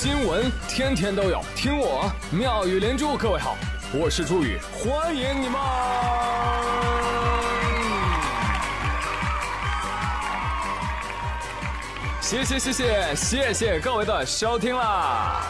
新闻天天都有，听我妙语连珠。各位好，我是朱宇，欢迎你们！谢谢谢谢谢谢各位的收听啦！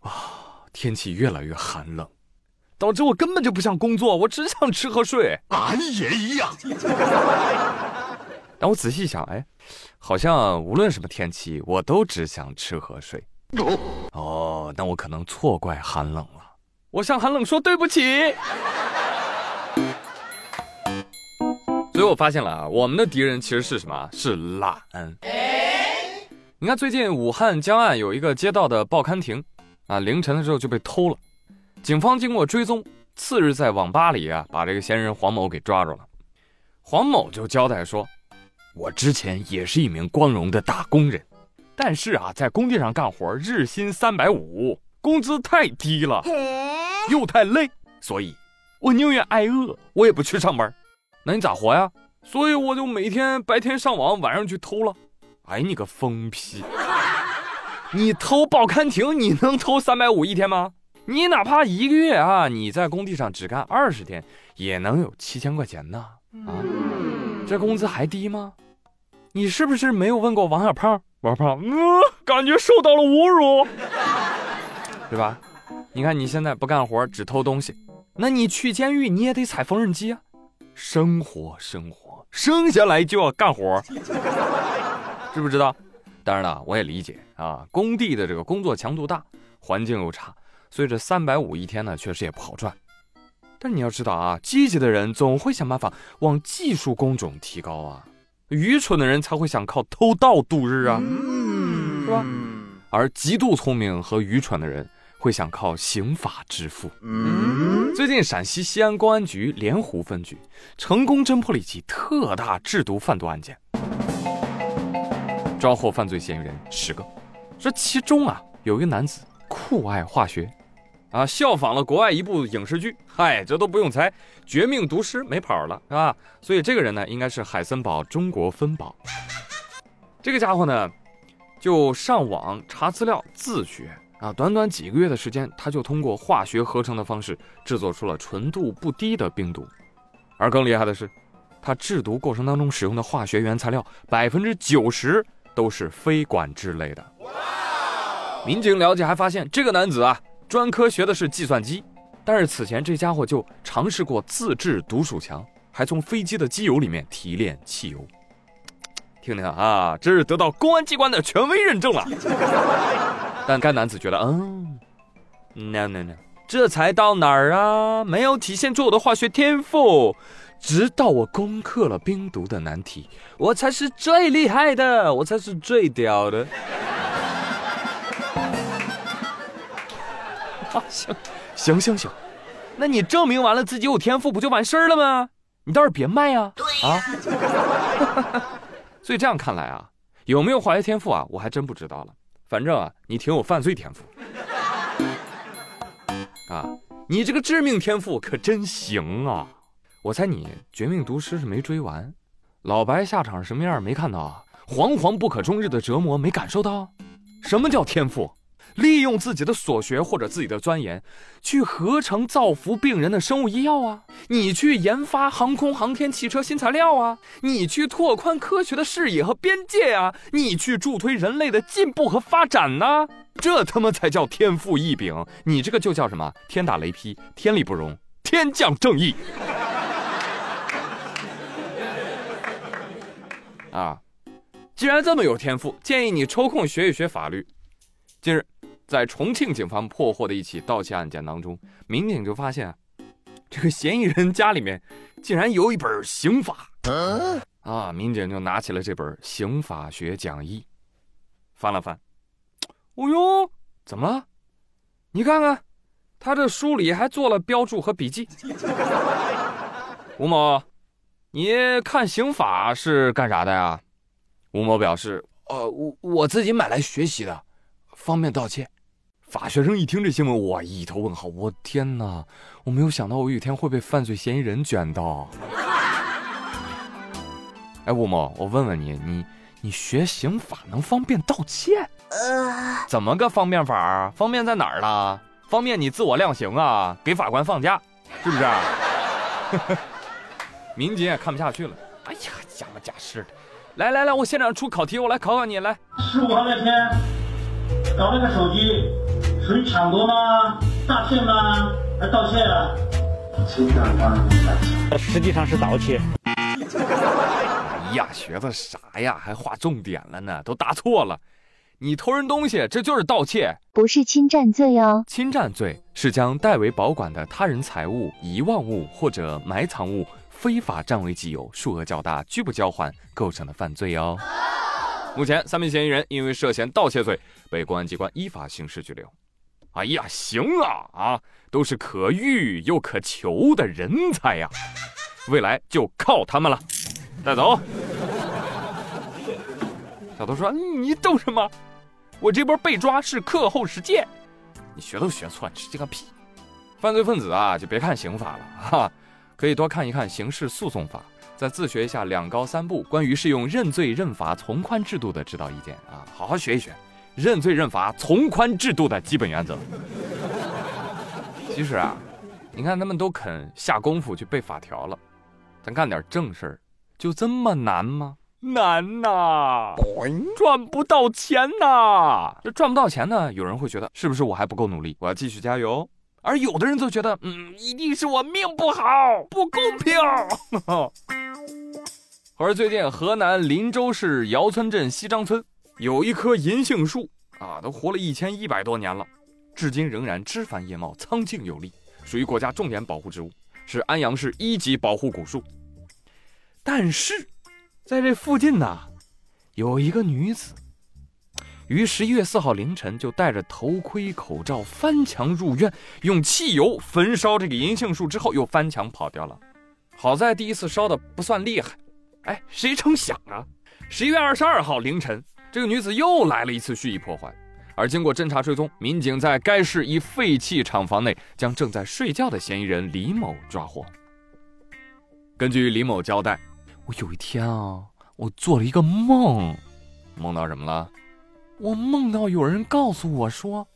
啊，天气越来越寒冷，导致我根本就不想工作，我只想吃和睡。俺也一样。但我仔细想，哎，好像无论什么天气，我都只想吃和睡。哦，那我可能错怪寒冷了。我向寒冷说对不起。所以我发现了啊，我们的敌人其实是什么？是懒。你看，最近武汉江岸有一个街道的报刊亭，啊，凌晨的时候就被偷了。警方经过追踪，次日在网吧里啊，把这个嫌疑人黄某给抓住了。黄某就交代说。我之前也是一名光荣的打工人，但是啊，在工地上干活，日薪三百五，工资太低了，又太累，所以，我宁愿挨饿，我也不去上班。那你咋活呀？所以我就每天白天上网，晚上去偷了。哎，你个疯批！你偷报刊亭，你能偷三百五一天吗？你哪怕一个月啊，你在工地上只干二十天，也能有七千块钱呢。啊，这工资还低吗？你是不是没有问过王小胖？王小胖，嗯，感觉受到了侮辱，对吧？你看你现在不干活，只偷东西，那你去监狱你也得踩缝纫机啊。生活，生活，生下来就要干活，知不知道？当然了，我也理解啊，工地的这个工作强度大，环境又差，所以这三百五一天呢，确实也不好赚。但你要知道啊，积极的人总会想办法往技术工种提高啊。愚蠢的人才会想靠偷盗度日啊，是吧？而极度聪明和愚蠢的人会想靠刑法致富。最近陕西西安公安局莲湖分局成功侦破了一起特大制毒贩毒案件，抓获犯罪嫌疑人十个，这其中啊有一个男子酷爱化学。啊，效仿了国外一部影视剧，嗨，这都不用猜，绝命毒师没跑了，是吧？所以这个人呢，应该是海森堡中国分堡。这个家伙呢，就上网查资料自学啊，短短几个月的时间，他就通过化学合成的方式制作出了纯度不低的冰毒。而更厉害的是，他制毒过程当中使用的化学原材料百分之九十都是非管制类的。民警了解还发现，这个男子啊。专科学的是计算机，但是此前这家伙就尝试过自制毒鼠强，还从飞机的机油里面提炼汽油。听听啊，这是得到公安机关的权威认证了。但该男子觉得，嗯，no no no，这才到哪儿啊？没有体现出我的化学天赋。直到我攻克了冰毒的难题，我才是最厉害的，我才是最屌的。行，行行行，那你证明完了自己有天赋，不就完事儿了吗？你倒是别卖呀！啊，所以这样看来啊，有没有化学天赋啊，我还真不知道了。反正啊，你挺有犯罪天赋啊，你这个致命天赋可真行啊！我猜你绝命毒师是没追完，老白下场什么样没看到啊？惶惶不可终日的折磨没感受到？什么叫天赋？利用自己的所学或者自己的钻研，去合成造福病人的生物医药啊！你去研发航空航天汽车新材料啊！你去拓宽科学的视野和边界啊！你去助推人类的进步和发展呢？这他妈才叫天赋异禀！你这个就叫什么？天打雷劈，天理不容，天降正义！啊！既然这么有天赋，建议你抽空学一学法律。近日。在重庆警方破获的一起盗窃案件当中，民警就发现，这个嫌疑人家里面竟然有一本刑法啊！民警就拿起了这本刑法学讲义，翻了翻，哦呦，怎么了？你看看，他这书里还做了标注和笔记。吴某，你看刑法是干啥的呀？吴某表示，呃，我我自己买来学习的，方便盗窃。法学生一听这新闻，哇，一头问号！我天哪，我没有想到我有一天会被犯罪嫌疑人卷到。哎，吴某，我问问你，你你学刑法能方便盗窃？呃，怎么个方便法啊？方便在哪儿了？方便你自我量刑啊，给法官放假，是不是？民警也看不下去了。哎呀，假模假式的！来来来，我现场出考题，我来考考你。来，十五号那天搞那个手机，属于抢夺吗？诈骗吗？还盗窃啊？侵占他人财实际上是盗窃。哎呀，学的啥呀？还划重点了呢？都答错了。你偷人东西，这就是盗窃，不是侵占罪哦。侵占罪是将代为保管的他人财物、遗忘物或者埋藏物非法占为己有，数额较大，拒不交还，构成的犯罪哦。目前，三名嫌疑人因为涉嫌盗窃罪，被公安机关依法刑事拘留。哎呀，行啊啊，都是可遇又可求的人才呀，未来就靠他们了。带走。小偷说：“你懂什么？我这波被抓是课后实践。你学都学错，你是这个屁！犯罪分子啊，就别看刑法了哈，可以多看一看刑事诉讼法，再自学一下两高三部关于适用认罪认罚从宽制度的指导意见啊，好好学一学认罪认罚从宽制度的基本原则。其实啊，你看他们都肯下功夫去背法条了，咱干点正事儿，就这么难吗？”难呐，赚不到钱呐。这赚不到钱呢，有人会觉得是不是我还不够努力，我要继续加油。而有的人则觉得，嗯，一定是我命不好，不公平。而最近河南林州市姚村镇西张村有一棵银杏树啊，都活了一千一百多年了，至今仍然枝繁叶茂，苍劲有力，属于国家重点保护植物，是安阳市一级保护古树。但是。在这附近呢，有一个女子，于十一月四号凌晨就戴着头盔、口罩翻墙入院，用汽油焚烧这个银杏树之后，又翻墙跑掉了。好在第一次烧的不算厉害，哎，谁成想啊，十一月二十二号凌晨，这个女子又来了一次蓄意破坏。而经过侦查追踪，民警在该市一废弃厂房内将正在睡觉的嫌疑人李某抓获。根据李某交代。我有一天啊，我做了一个梦，梦到什么了？我梦到有人告诉我说，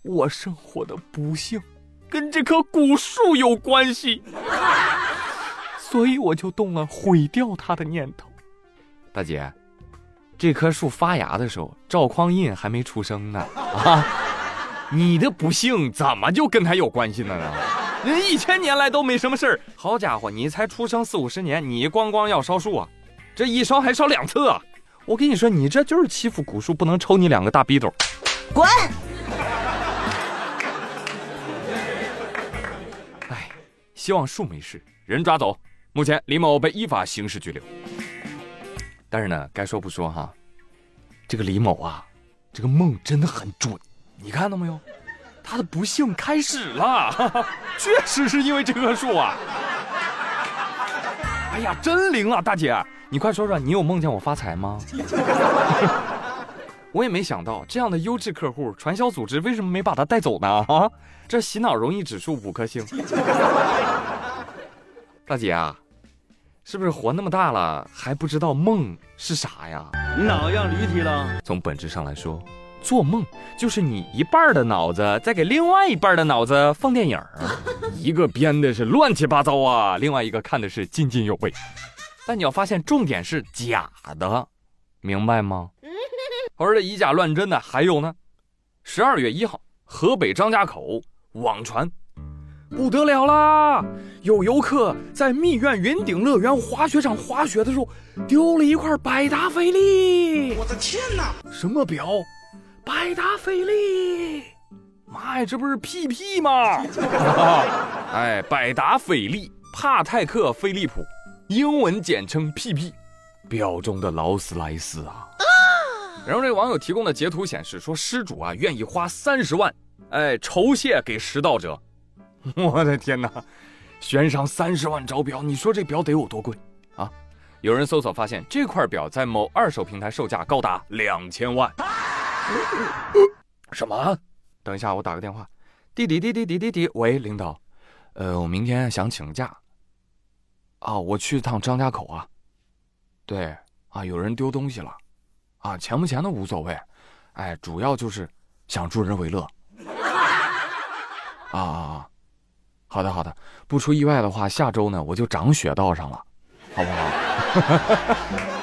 我生活的不幸跟这棵古树有关系，所以我就动了毁掉它的念头。大姐，这棵树发芽的时候，赵匡胤还没出生呢啊！你的不幸怎么就跟他有关系了呢？人一千年来都没什么事儿，好家伙，你才出生四五十年，你光光要烧树啊？这一烧还烧两次啊！我跟你说，你这就是欺负古树，不能抽你两个大逼斗！滚！哎，希望树没事，人抓走。目前李某被依法刑事拘留。但是呢，该说不说哈，这个李某啊，这个梦真的很准，你看到没有？他的不幸开始了，确实是因为这棵树啊！哎呀，真灵啊，大姐，你快说说，你有梦见我发财吗？我也没想到，这样的优质客户，传销组织为什么没把他带走呢？啊，这洗脑容易指数五颗星。大姐啊，是不是活那么大了还不知道梦是啥呀？你哪样驴蹄了？从本质上来说。做梦就是你一半的脑子在给另外一半的脑子放电影，一个编的是乱七八糟啊，另外一个看的是津津有味。但你要发现重点是假的，明白吗？而这以假乱真的还有呢。十二月一号，河北张家口网传不得了啦，有游客在密苑云顶乐园滑雪场滑雪的时候丢了一块百达翡丽。我的天哪！什么表？百达翡丽，妈呀，这不是屁屁吗？哎，百达翡丽，帕泰克飞利浦，英文简称 PP，表中的劳斯莱斯啊。然后这个网友提供的截图显示说，失主啊愿意花三十万，哎，酬谢给拾到者。我的天哪，悬赏三十万找表，你说这表得有多贵啊？有人搜索发现，这块表在某二手平台售价高达两千万。什么？等一下，我打个电话。滴滴滴滴滴滴滴，喂，领导，呃，我明天想请假。啊，我去趟张家口啊。对啊，有人丢东西了，啊，钱不钱的无所谓，哎，主要就是想助人为乐。啊 啊啊！好的好的，不出意外的话，下周呢我就长雪道上了，好不好？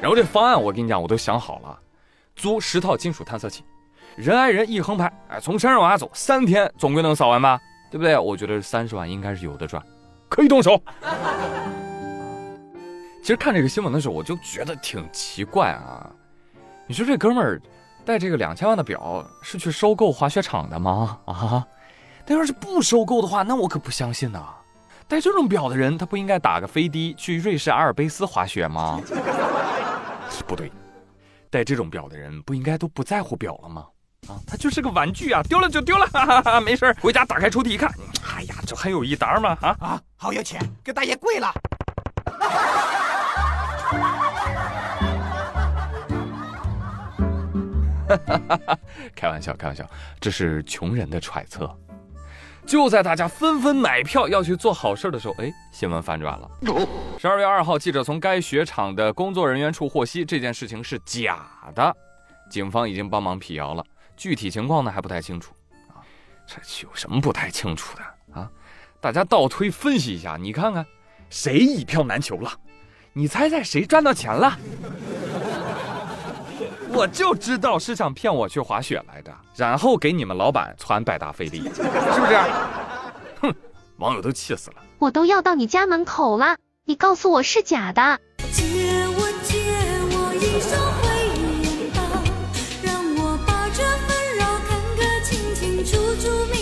然后这方案我跟你讲，我都想好了，租十套金属探测器，人挨人一横排，哎，从山上往下走，三天总归能扫完吧？对不对？我觉得三十万应该是有的赚，可以动手。其实看这个新闻的时候，我就觉得挺奇怪啊。你说这哥们儿带这个两千万的表是去收购滑雪场的吗？啊？他要是不收购的话，那我可不相信呐。带这种表的人，他不应该打个飞的去瑞士阿尔卑斯滑雪吗？不对，戴这种表的人不应该都不在乎表了吗？啊，它就是个玩具啊，丢了就丢了，哈哈哈，没事回家打开抽屉一看，哎呀，这还有一沓吗？啊啊，好有钱，给大爷跪了！开玩笑，开玩笑，这是穷人的揣测。就在大家纷纷买票要去做好事的时候，哎，新闻反转了。十二月二号，记者从该雪场的工作人员处获悉，这件事情是假的。警方已经帮忙辟谣了，具体情况呢还不太清楚。啊，这有什么不太清楚的啊？大家倒推分析一下，你看看，谁一票难求了？你猜猜谁赚到钱了？我就知道是想骗我去滑雪来着然后给你们老板传百达翡丽是不是？哼网友都气死了。我都要到你家门口了你告诉我是假的。借我借我一双让我把这纷扰看个清清楚楚。